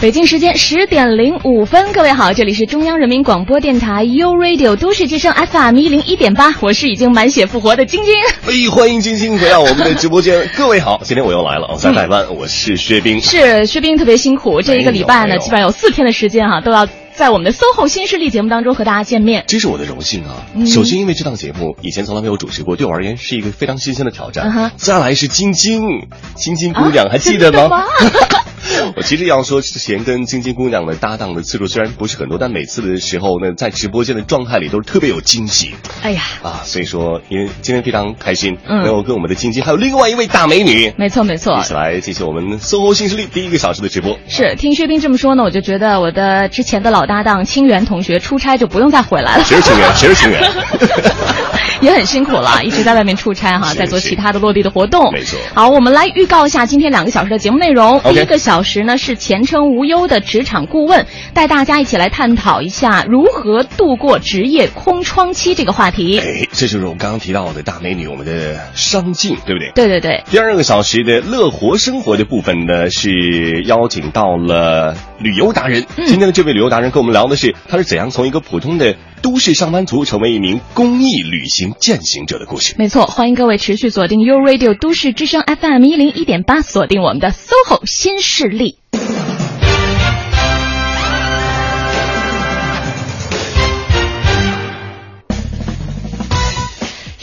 北京时间十点零五分，各位好，这里是中央人民广播电台 u Radio 都市之声 FM 一零一点八，我是已经满血复活的晶晶。哎，欢迎晶晶回到我们的直播间。各位好，今天我又来了，我在台湾，我是薛冰。是薛冰特别辛苦，这一个礼拜呢，基本上有四天的时间哈，都要在我们的 SOHO 新势力节目当中和大家见面。这是我的荣幸啊！首先，因为这档节目以前从来没有主持过，对我而言是一个非常新鲜的挑战。再来是晶晶，晶晶姑娘还记得吗？我其实要说，之前跟晶晶姑娘的搭档的次数虽然不是很多，但每次的时候呢，在直播间的状态里都是特别有惊喜。哎呀，啊，所以说，因为今天非常开心，能够跟我们的晶晶还有另外一位大美女，没错没错，一起来进行我们 SOHO 新势力第一个小时的直播。是，听薛冰这么说呢，我就觉得我的之前的老搭档清源同学出差就不用再回来了。谁是清源？谁是清源？也很辛苦了，一直在外面出差哈，在做其他的落地的活动。没错。好，我们来预告一下今天两个小时的节目内容。第一个小时呢是前程无忧的职场顾问，带大家一起来探讨一下如何度过职业空窗期这个话题。哎，这就是我刚刚提到的大美女，我们的商静，对不对？对对对。第二个小时的乐活生活的部分呢，是邀请到了旅游达人。今天的这位旅游达人跟我们聊的是，他是怎样从一个普通的。都市上班族成为一名公益旅行践行者的故事。没错，欢迎各位持续锁定 u Radio 都市之声 FM 一零一点八，锁定我们的 SOHO 新势力。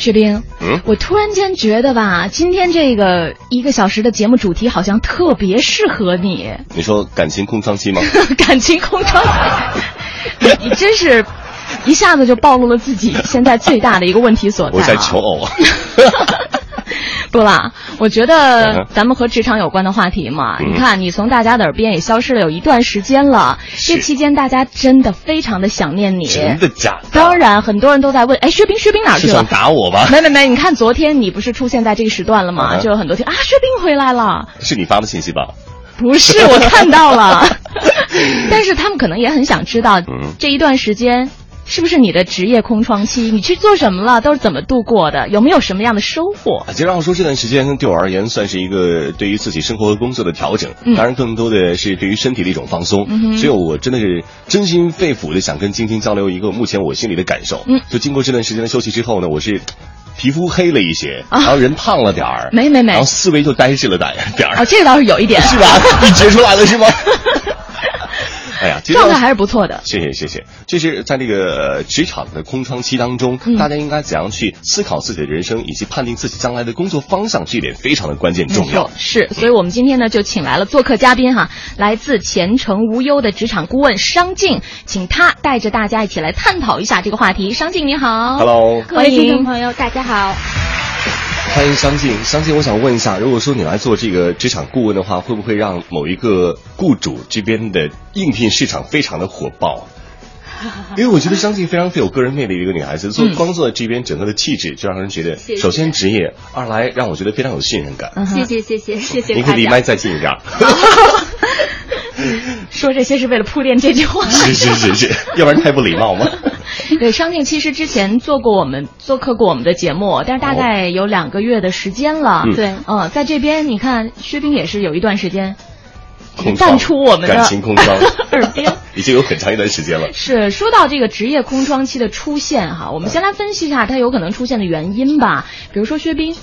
士兵，嗯，我突然间觉得吧，今天这个一个小时的节目主题好像特别适合你。你说感情空窗期吗？感情空窗期，你你真是。一下子就暴露了自己现在最大的一个问题所在。我在求偶。不啦，我觉得咱们和职场有关的话题嘛，你看你从大家的耳边也消失了有一段时间了，这期间大家真的非常的想念你。真的假的？当然，很多人都在问，哎，薛冰，薛冰哪去了？想打我吧？没没没，你看昨天你不是出现在这个时段了吗？就有很多听啊，薛冰回来了。是你发的信息吧？不是，我看到了。但是他们可能也很想知道，这一段时间。是不是你的职业空窗期？你去做什么了？都是怎么度过的？有没有什么样的收获？其实要说这段时间对我而言，算是一个对于自己生活和工作的调整。当然，更多的是对于身体的一种放松。所以，我真的是真心肺腑的想跟晶晶交流一个目前我心里的感受。嗯就经过这段时间的休息之后呢，我是皮肤黑了一些，然后人胖了点儿。没没没，然后思维就呆滞了点点儿。哦，这个倒是有一点，是吧？你觉出来了是吗？哎呀，状态还是不错的。谢谢谢谢。就是在这个职场的空窗期当中，大家应该怎样去思考自己的人生，以及判定自己将来的工作方向，这一点非常的关键重要。是，所以我们今天呢就请来了做客嘉宾哈，来自前程无忧的职场顾问商静，请他带着大家一起来探讨一下这个话题。商静你好，Hello，各位听众朋友大家好。欢迎相信，相信，我想问一下，如果说你来做这个职场顾问的话，会不会让某一个雇主这边的应聘市场非常的火爆？因为我觉得相信非常富有个人魅力的一个女孩子，做光做这边整个的气质就让人觉得，首先职业，二来让我觉得非常有信任感。谢谢谢谢谢谢。您可以离麦再近一点。说这些是为了铺垫这句话。是是是是，要不然太不礼貌吗？对，商静其实之前做过我们做客过我们的节目，但是大概有两个月的时间了。对，嗯，在这边你看，薛冰也是有一段时间淡出我们的感情空窗 耳边，已经有很长一段时间了。是说到这个职业空窗期的出现哈，我们先来分析一下它有可能出现的原因吧。比如说薛冰，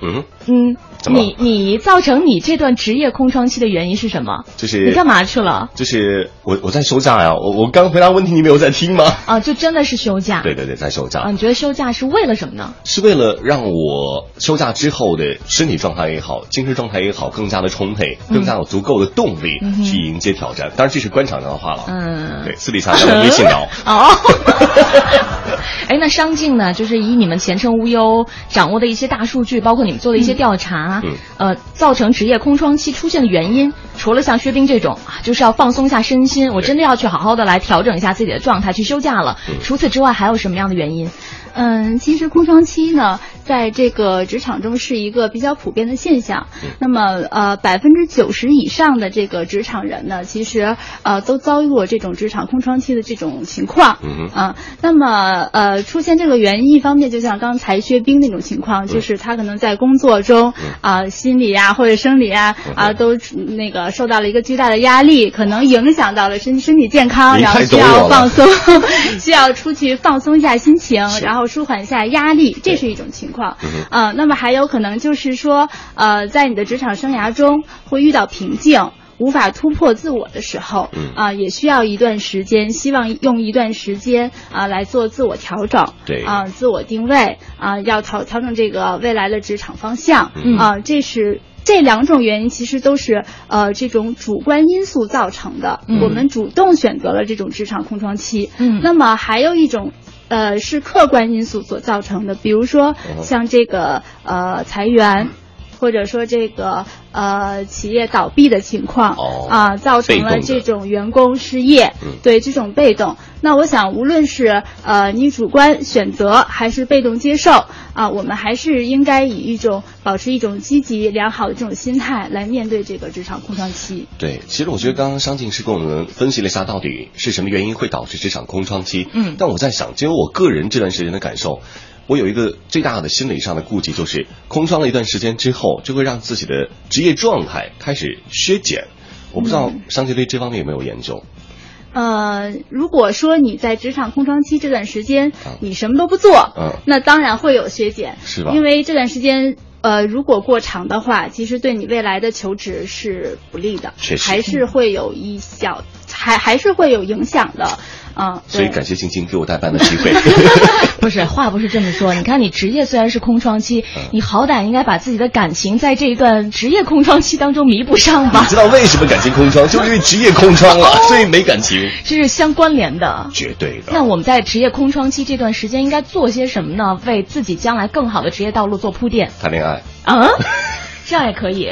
嗯嗯。你你造成你这段职业空窗期的原因是什么？就是你干嘛去了？就是我我在休假呀，我我刚回答问题，你没有在听吗？啊，就真的是休假。对对对，在休假。啊，你觉得休假是为了什么呢？是为了让我休假之后的身体状态也好，精神状态也好，更加的充沛，更加有足够的动力去迎接挑战。当然这是官场上的话了。嗯。对，私底下微信聊。哦。哎，那商静呢？就是以你们前程无忧掌握的一些大数据，包括你们做的一些调查，呃。造成职业空窗期出现的原因，除了像薛冰这种啊，就是要放松一下身心，我真的要去好好的来调整一下自己的状态，去休假了。除此之外，还有什么样的原因？嗯，其实空窗期呢，在这个职场中是一个比较普遍的现象。那么呃，百分之九十以上的这个职场人呢，其实呃都遭遇过这种职场空窗期的这种情况。嗯啊，那么呃出现这个原因，一方面就像刚才薛冰那种情况，就是他可能在工作中啊心理啊或者生理啊啊都那个受到了一个巨大的压力，可能影响到了身身体健康，然后需要放松，需要出去放松一下心情，然后舒缓一下压力，这是一种情况。啊，那么还有可能就是说，呃，在你的职场生涯中会遇到瓶颈，无法突破自我的时候，啊，也需要一段时间，希望用一段时间啊来做自我调整，对，啊，自我定位，啊，要调调整这个未来的职场方向，啊，这是。这两种原因其实都是呃这种主观因素造成的，我们主动选择了这种职场空窗期。嗯，那么还有一种呃是客观因素所造成的，比如说像这个呃裁员，或者说这个呃企业倒闭的情况啊，造成了这种员工失业，对这种被动。那我想，无论是呃你主观选择还是被动接受啊，我们还是应该以一种保持一种积极良好的这种心态来面对这个职场空窗期。对，其实我觉得刚刚商静是跟我们分析了一下到底是什么原因会导致职场空窗期。嗯，但我在想，就我个人这段时间的感受，我有一个最大的心理上的顾忌，就是空窗了一段时间之后，就会让自己的职业状态开始削减。我不知道商静对这方面有没有研究。呃，如果说你在职场空窗期这段时间，你什么都不做，嗯，那当然会有削减，是吧？因为这段时间，呃，如果过长的话，其实对你未来的求职是不利的，还是会有一小，还还是会有影响的。啊，所以感谢晶晶给我代班的机会。不是话不是这么说，你看你职业虽然是空窗期，你好歹应该把自己的感情在这一段职业空窗期当中弥补上吧。你知道为什么感情空窗？就是因为职业空窗了，所以没感情。这是相关联的，绝对的。那我们在职业空窗期这段时间应该做些什么呢？为自己将来更好的职业道路做铺垫。谈恋爱啊，这样也可以，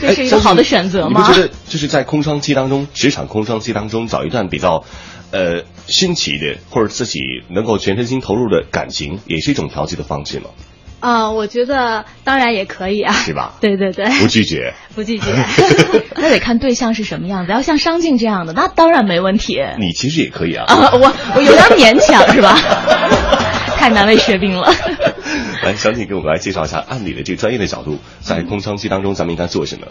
这是一个好的选择吗？你不觉得就是在空窗期当中，职场空窗期当中找一段比较。呃，新奇的或者自己能够全身心投入的感情，也是一种调剂的方式吗？啊，我觉得当然也可以啊，是吧？对对对，不拒绝，不拒绝，那得看对象是什么样子。要像商静这样的，那当然没问题。你其实也可以啊，啊，我我有点勉强是吧？太难为薛冰了。来，小景给我们来介绍一下，按你的这个专业的角度，在空窗期当中，咱们应该做什么？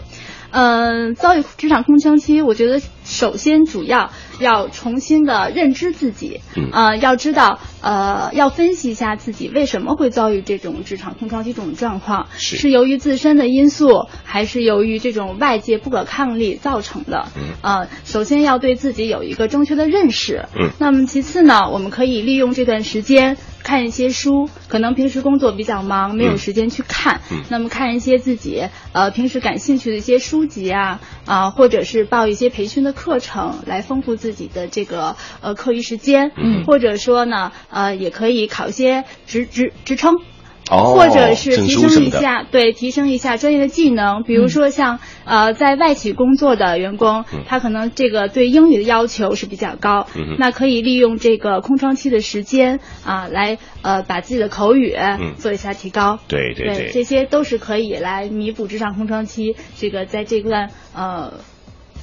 嗯，遭遇职场空窗期，我觉得首先主要要重新的认知自己，呃，要知道，呃，要分析一下自己为什么会遭遇这种职场空窗期这种状况，是由于自身的因素，还是由于这种外界不可抗力造成的？嗯，呃，首先要对自己有一个正确的认识，嗯，那么其次呢，我们可以利用这段时间看一些书，可能平时工作比较忙，没有时间去看，嗯，那么看一些自己呃平时感兴趣的一些书。书籍啊啊，或者是报一些培训的课程，来丰富自己的这个呃课余时间。嗯，或者说呢，呃，也可以考一些职职职称。哦，或者是提升一下，对，提升一下专业的技能。比如说像呃，在外企工作的员工，他可能这个对英语的要求是比较高，那可以利用这个空窗期的时间啊，来呃把自己的口语做一下提高。对对对，这些都是可以来弥补职场空窗期这个在这段呃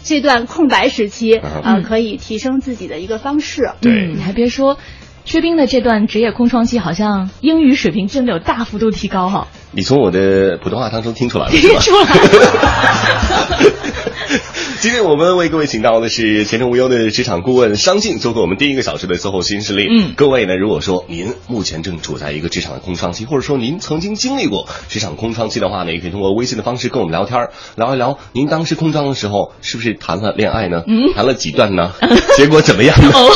这段空白时期啊，可以提升自己的一个方式。对，你还别说。薛冰的这段职业空窗期，好像英语水平真的有大幅度提高哈。你从我的普通话当中听出来了，听出来。今天我们为各位请到的是前程无忧的职场顾问商静，做客我们第一个小时的最后新势力。嗯，各位呢，如果说您目前正处在一个职场的空窗期，或者说您曾经经历过职场空窗期的话呢，也可以通过微信的方式跟我们聊天，聊一聊您当时空窗的时候是不是谈了恋爱呢？嗯，谈了几段呢？结果怎么样呢？哦。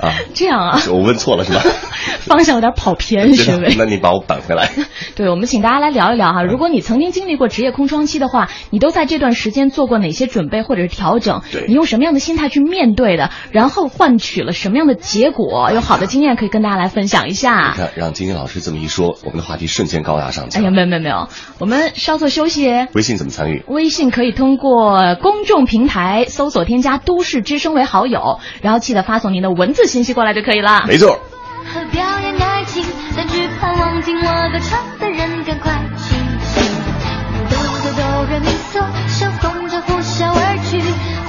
啊，这样啊，我问错了是吧？方向有点跑偏，是那你把我扳回来。对，我们请大家来聊一聊哈。如果你曾经经历过职业空窗期的话，你都在这段时间做过哪些准备或者是调整？对，你用什么样的心态去面对的？然后换取了什么样的结果？有好的经验可以跟大家来分享一下。你看，让晶晶老师这么一说，我们的话题瞬间高大上去。哎呀，没有没有没有，我们稍作休息。微信怎么参与？微信可以通过公众平台搜索添加“都市之声”为好友，然后记得发送您的文字信息过来就可以了。没错。和表演爱情，但只盼望听我歌唱的人赶快清醒。哆哆哆来咪嗦，像风筝呼啸而去。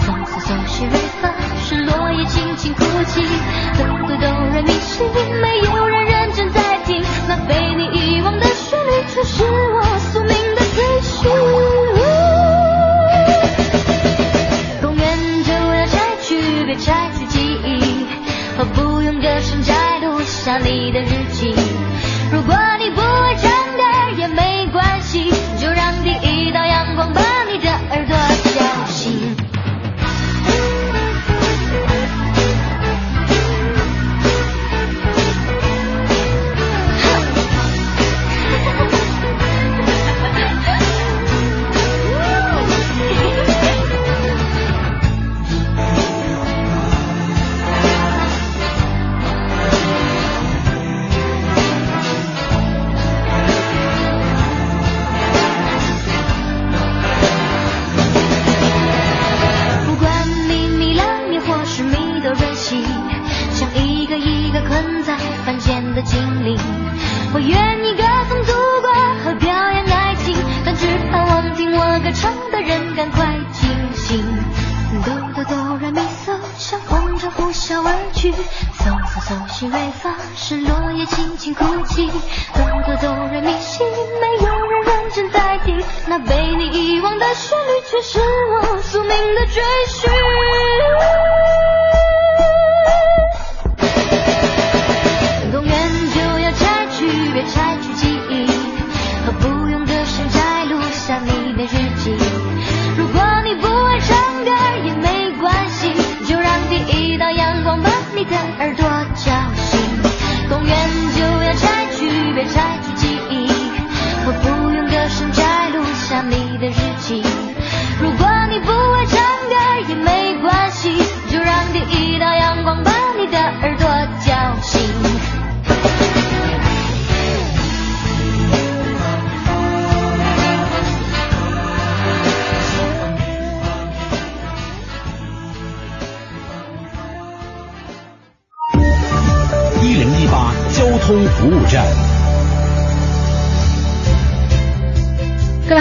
黄色松是瑞发，是落叶轻轻哭泣。哆哆哆来咪西，没有人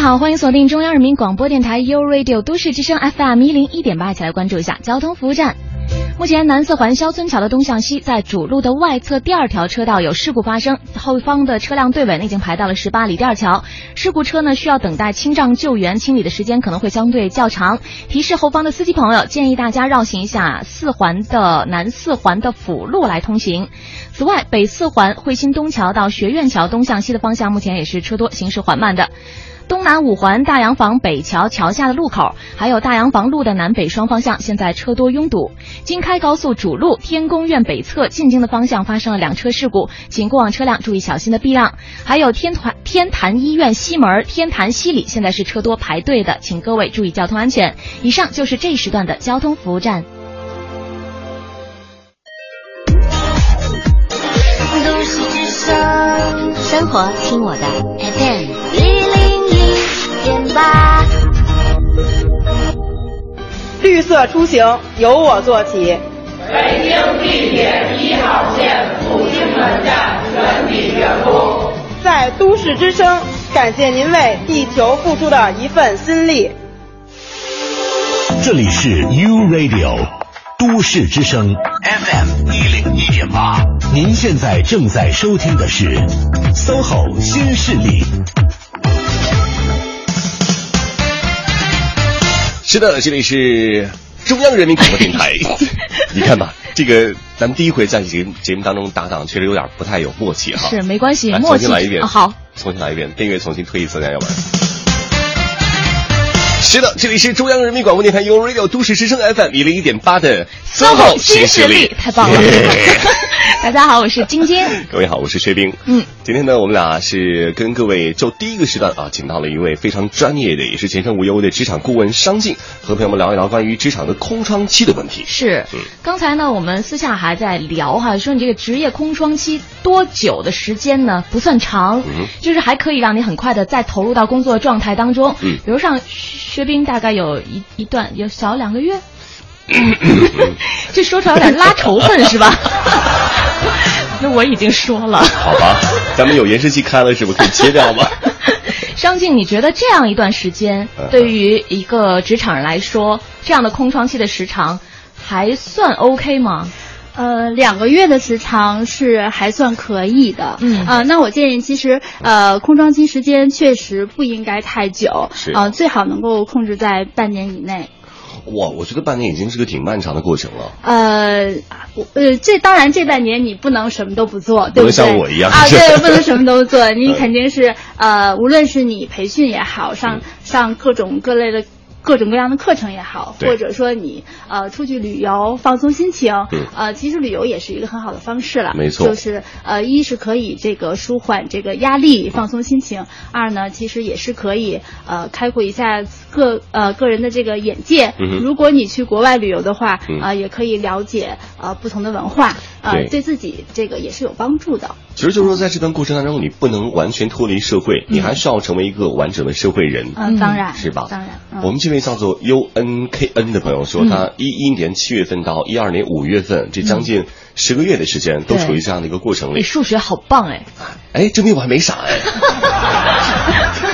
好，欢迎锁定中央人民广播电台 u Radio 都市之声 FM 一零一点八，一起来关注一下交通服务站。目前南四环肖村桥的东向西，在主路的外侧第二条车道有事故发生，后方的车辆队尾呢已经排到了十八里店桥，事故车呢需要等待清障救援清理的时间可能会相对较长。提示后方的司机朋友，建议大家绕行一下四环的南四环的辅路来通行。此外，北四环惠新东桥到学院桥东向西的方向，目前也是车多，行驶缓慢的。东南五环大洋房北桥桥下的路口，还有大洋房路的南北双方向，现在车多拥堵。京开高速主路天宫苑北侧进京的方向发生了两车事故，请过往车辆注意小心的避让。还有天团天坛医院西门、天坛西里现在是车多排队的，请各位注意交通安全。以上就是这时段的交通服务站。生活听我的 FM。一零一点八。绿色出行由我做起。北京地铁一号线复兴门站全体员工，在都市之声感谢您为地球付出的一份心力。这里是 U Radio 都市之声 FM 一零一点八，您现在正在收听的是 SOHO 新势力。是的，这里是中央人民广播电台。你看吧，这个咱们第一回在节节目当中搭档，确实有点不太有默契哈。是没关系，来默契重新来一遍。啊好，重新来一遍，电乐重新推一次，要不然。是的，这里是中央人民广播电台 u Radio 都市之声 FM 一零一点八的 SOHO 新新势力太棒了 大家好，我是晶晶。各位好，我是薛冰。嗯，今天呢，我们俩是跟各位就第一个时段啊，请到了一位非常专业的，也是前程无忧的职场顾问商静，和朋友们聊一聊关于职场的空窗期的问题。是嗯，刚才呢，我们私下还在聊哈，说你这个职业空窗期多久的时间呢？不算长，嗯就是还可以让你很快的再投入到工作状态当中。嗯比如像薛冰，大概有一一段有小两个月。这说出来有点拉仇恨是吧？那我已经说了。好吧，咱们有延时器开了，是不是可以切掉吗？张静，你觉得这样一段时间，对于一个职场人来说，这样的空窗期的时长还算 OK 吗？呃，两个月的时长是还算可以的。嗯啊、那我建议，其实呃，空窗期时间确实不应该太久，是啊、最好能够控制在半年以内。哇，我觉得半年已经是个挺漫长的过程了。呃，我呃，这当然这半年你不能什么都不做，对不能对对？像我一样啊，对，不能什么都做，你嗯肯定是呃，无论是你培训也好，上上各种各类的。各种各样的课程也好，或者说你呃出去旅游放松心情，嗯。呃，其实旅游也是一个很好的方式了。没错。就是呃，一是可以这个舒缓这个压力，放松心情；二呢，其实也是可以呃开阔一下个呃个人的这个眼界。嗯如果你去国外旅游的话，嗯。啊、也可以了解呃不同的文化，呃对对自己这个也是有帮助的。其实就是说，在这段过程当中，你不能完全脱离社会，你还需要成为一个完整的社会人。嗯，当然是吧？当然，嗯、我们这位叫做 U N K N 的朋友说，他一一年七月份到一二年五月份，这将近十个月的时间，都处于这样的一个过程里。你数学好棒哎！哎，证明我还没傻哎。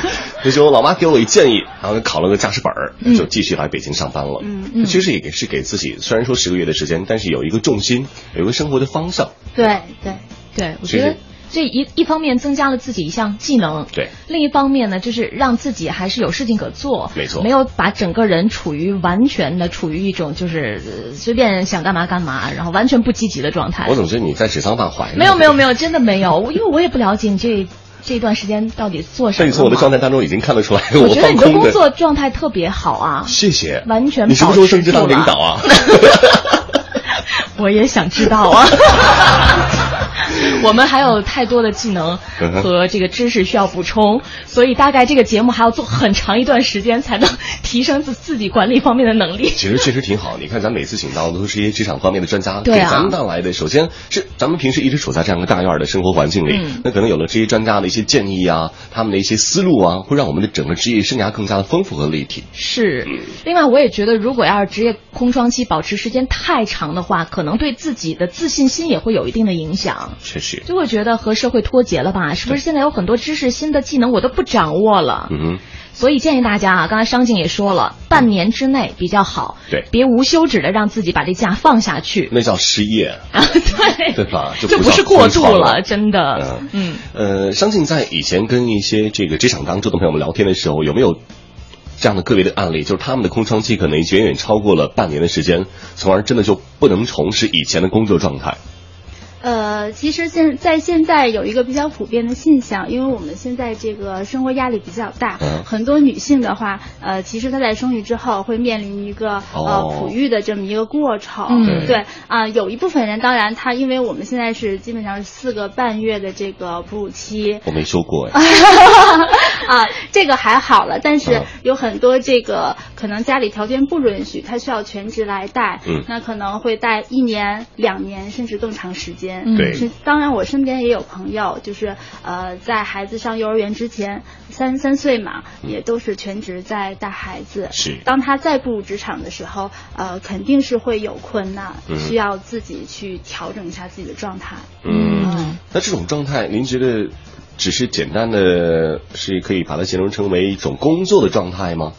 那时候老妈给我一建议，然后考了个驾驶本儿，就继续来北京上班了。嗯嗯其实也是给自己，虽然说十个月的时间，但是有一个重心，有一个生活的方向。对对，对，我觉得这一一方面增加了自己一项技能，对另一方面呢，就是让自己还是有事情可做，没错没有把整个人处于完全的处于一种就是呃随便想干嘛干嘛，然后完全不积极的状态我。总觉得你在指桑骂槐。没有没有没有，真的没有，因为我也不了解你这这段时间到底做什么嘛。但你从我的状态当中已经看得出来，我觉得你的工。作状态特别好啊，谢谢，完全你什么时候升职当领导啊？我也想知道啊。我们还有太多的技能和这个知识需要补充，所以大概这个节目还要做很长一段时间才能提升自自己管理方面的能力。其实确实挺好。你看，咱每次请到的都是一些职场方面的专家，对啊给咱们带来的。首先是咱们平时一直处在这样一个大院儿的生活环境里，嗯那可能有了这些专家的一些建议啊，他们的一些思路啊，会让我们的整个职业生涯更加的丰富和立体。是，另外我也觉得，如果要是职业空窗期保持时间太长的话，可能对自己的自信心也会有一定的影响。确实，就会觉得和社会脱节了吧？是不是现在有很多知识、新的技能我都不掌握了？嗯哼，所以建议大家啊，刚才商静也说了，半年之内比较好，对别无休止的让自己把这假放下去。那叫失业，啊，对，对吧？就这不是过度了，真的，嗯。呃，商静在以前跟一些这个职场当中的朋友们聊天的时候，有没有这样的个别的案例，就是他们的空窗期可能远远超过了半年的时间，从而真的就不能从事以前的工作状态。呃，其实现在现在有一个比较普遍的现象，因为我们现在这个生活压力比较大，嗯。很多女性的话，呃，其实她在生育之后会面临一个、哦。呃哺育的这么一个过程，嗯。对。啊、有一部分人当然她因为我们现在是基本上是四个半月的这个哺乳期，我没说过哎，啊，这个还好了，但是嗯。有很多这个可能家里条件不允许，他需要全职来带，嗯。那可能会带一年、两年甚至更长时间。嗯。对。是当然我身边也有朋友，就是呃，在孩子上幼儿园之前，三三岁嘛，也都是全职在带孩子。是。当他再步入职场的时候，呃，肯定是会有困难，嗯。需要自己去调整一下自己的状态。嗯，那这种状态，您觉得只是简单的是可以把它形容成为一种工作的状态吗？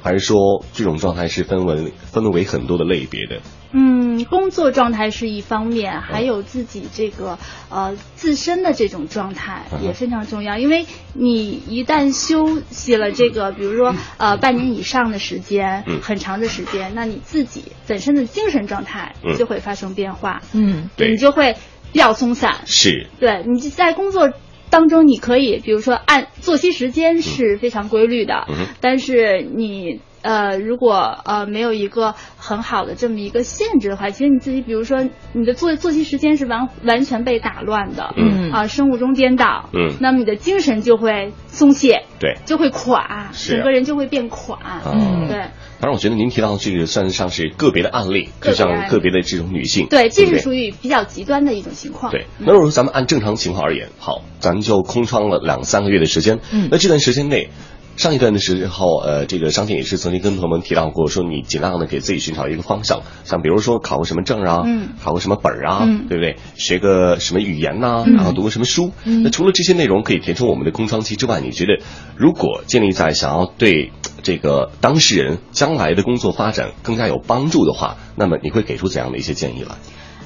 还是说这种状态是分为分为很多的类别的？嗯，工作状态是一方面，还有自己这个呃自身的这种状态嗯也非常重要。因为你一旦休息了这个，比如说呃半年以上的时间，嗯很长的时间，那你自己本身的精神状态嗯就会发生变化，嗯对你就会比较松散。是，对，你在工作当中，你可以比如说按作息时间是非常规律的，嗯。但是你呃如果呃没有一个很好的这么一个限制的话，其实你自己比如说你的作作息时间是完完全被打乱的，嗯。啊、生物钟颠倒，嗯。那么你的精神就会松懈，对。就会垮，整个人就会变垮，嗯对。当然，我觉得您提到的这个算得上是个别的案例，就像个别的这种女性，对，这是属于比较极端的一种情况。对，嗯那如果说咱们按正常情况而言，好，咱就空窗了两三个月的时间，嗯。那这段时间内，上一段的时候，呃，这个商店也是曾经跟朋友们提到过，说你尽量的给自己寻找一个方向，像比如说考个什么证啊，嗯考个什么本儿啊，嗯对不对？学个什么语言呐、嗯然后读个什么书。嗯那除了这些内容可以填充我们的空窗期之外，你觉得如果建立在想要对这个当事人将来的工作发展更加有帮助的话，那么你会给出怎样的一些建议来？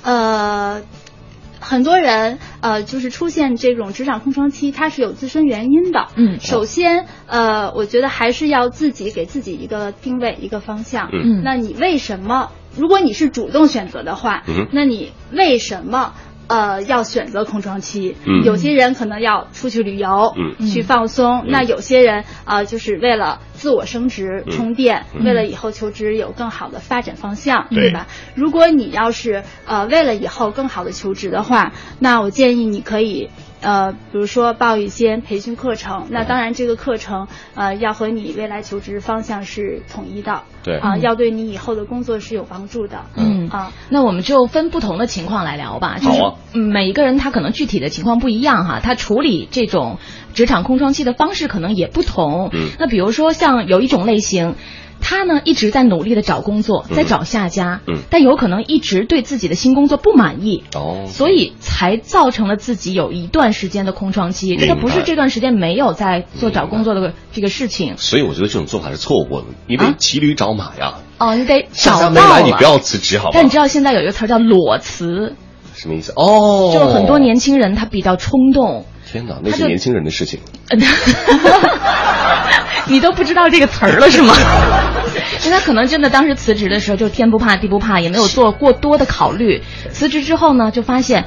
呃，很多人呃，就是出现这种职场空窗期，它是有自身原因的。嗯首先，呃，我觉得还是要自己给自己一个定位，一个方向。嗯那你为什么？如果你是主动选择的话，嗯那你为什么？呃，要选择空窗期，嗯。有些人可能要出去旅游，嗯。去放松。嗯。那有些人啊、呃就是为了自我升职、嗯。充电，嗯。为了以后求职有更好的发展方向，对。对吧？如果你要是呃为了以后更好的求职的话，那我建议你可以呃，比如说报一些培训课程。那当然，这个课程呃要和你未来求职方向是统一的，对啊、嗯要对你以后的工作是有帮助的。嗯啊，那我们就分不同的情况来聊吧。就是好啊嗯每一个人他可能具体的情况不一样哈，他处理这种职场空窗期的方式可能也不同。嗯那比如说像有一种类型。他呢一直在努力的找工作，嗯。在找下家，嗯。但有可能一直对自己的新工作不满意，哦，所以才造成了自己有一段时间的空窗期。这个不是这段时间没有在做找工作的这个事情。所以我觉得这种做法是错误的，你得啊？骑驴找马呀。哦，你得找到家没来，你不要辞职，好吗？但你知道现在有一个词叫裸辞，什么意思？哦，就很多年轻人他比较冲动，天哪，那是年轻人的事情。你都不知道这个词儿了是吗？因为他可能真的当时辞职的时候就天不怕地不怕，也没有做过多的考虑。辞职之后呢，就发现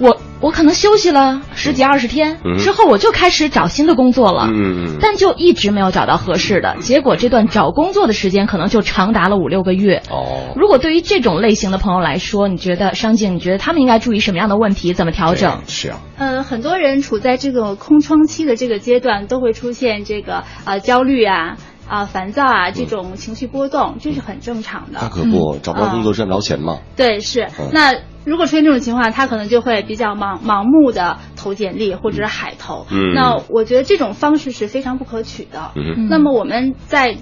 我我可能休息了十几二十天、嗯之后，我就开始找新的工作了。嗯嗯但就一直没有找到合适的，结果这段找工作的时间可能就长达了五六个月。哦，如果对于这种类型的朋友来说，你觉得商静，你觉得他们应该注意什么样的问题？怎么调整？是啊，呃，很多人处在这个空窗期的这个阶段，都会出现这个呃焦虑啊。啊，烦躁啊，这种情绪波动，这是很正常的。那可不，找不到工作赚不着钱嘛。对，是。嗯那如果出现这种情况，他可能就会比较盲盲目的投简历或者是海投。嗯那我觉得这种方式是非常不可取的。嗯那么我们在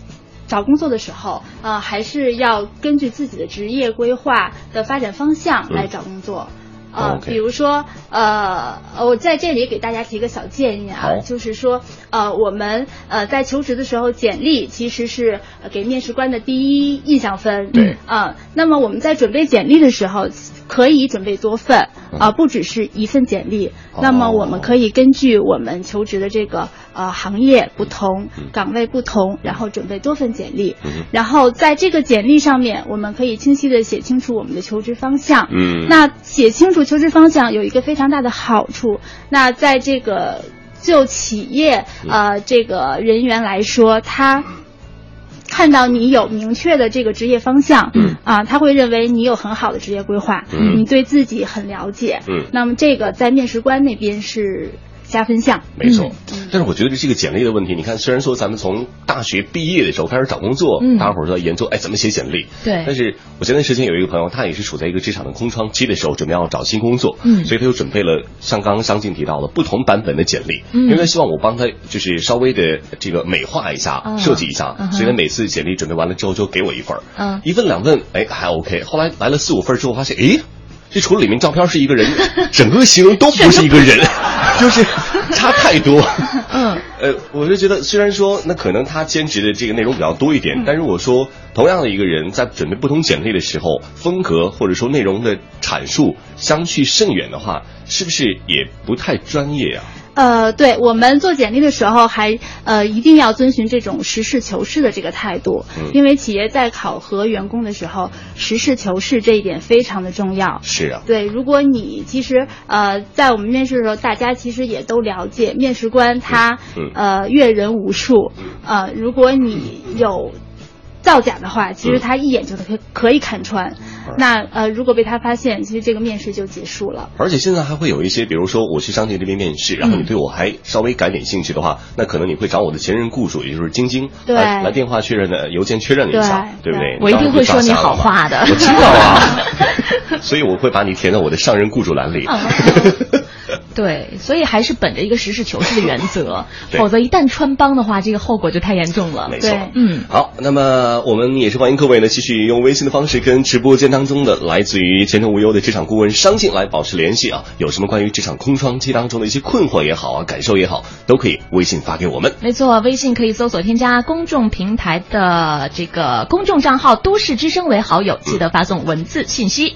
找工作的时候，呃，还是要根据自己的职业规划的发展方向来找工作。呃比如说，呃，我在这里给大家提个小建议啊，就是说，呃，我们呃在求职的时候，简历其实是呃给面试官的第一印象分。对啊、那么我们在准备简历的时候，可以准备多份啊、不只是一份简历。那么我们可以根据我们求职的这个呃行业不同、岗位不同，然后准备多份简历。嗯然后在这个简历上面，我们可以清晰的写清楚我们的求职方向。嗯那写清楚求职方向有一个非常大的好处。那在这个就企业嗯呃这个人员来说，他。看到你有明确的这个职业方向，嗯。啊，他会认为你有很好的职业规划，嗯。你对自己很了解，嗯。那么这个在面试官那边是加分项，没错，嗯。但是我觉得这个简历的问题，你看，虽然说咱们从大学毕业的时候开始找工作，嗯。大家伙儿都在研究，哎，怎么写简历？对。但是我前段时间有一个朋友，他也是处在一个职场的空窗期的时候，准备要找新工作，嗯。所以他就准备了像刚刚商静提到的不同版本的简历，嗯。因为他希望我帮他就是稍微的这个美化一下，嗯设计一下，嗯所以他每次简历准备完了之后就给我一份儿。嗯一份两份，哎还 OK，后来来了四五份之后发现，诶。这除了里面照片是一个人，整个形容都不是一个人，就是差太多。嗯，呃，我就觉得，虽然说那可能他兼职的这个内容比较多一点，但如果说同样的一个人在准备不同简历的时候，风格或者说内容的阐述相去甚远的话，是不是也不太专业啊？呃，对我们做简历的时候还呃一定要遵循这种实事求是的这个态度，嗯。因为企业在考核员工的时候，实事求是这一点非常的重要。是啊，对，如果你其实呃，在我们面试的时候，大家其实也都了解，面试官他、嗯呃阅人无数，呃，如果你有造假的话，其实他一眼就可以可以看穿。那呃，如果被他发现，其实这个面试就结束了。而且现在还会有一些，比如说我去商界这边面试，然后你对我还稍微感点兴趣的话，那可能你会找我的前任雇主，也就是晶晶，来来电话确认的，邮件确认了一下，对。不对？我一定会说你好话的，我知道啊，所以我会把你填到我的上任雇主栏里。对，所以还是本着一个实事求是的原则，否则一旦穿帮的话，这个后果就太严重了。没错，嗯，好，那么我们也是欢迎各位呢，继续用微信的方式跟直播间当当中的来自于前程无忧的职场顾问商信来保持联系啊。有什么关于职场空窗期当中的一些困惑也好啊，感受也好，都可以微信发给我们。没错，微信可以搜索添加公众平台的这个公众账号“都市之声”为好友，记得发送文字信息。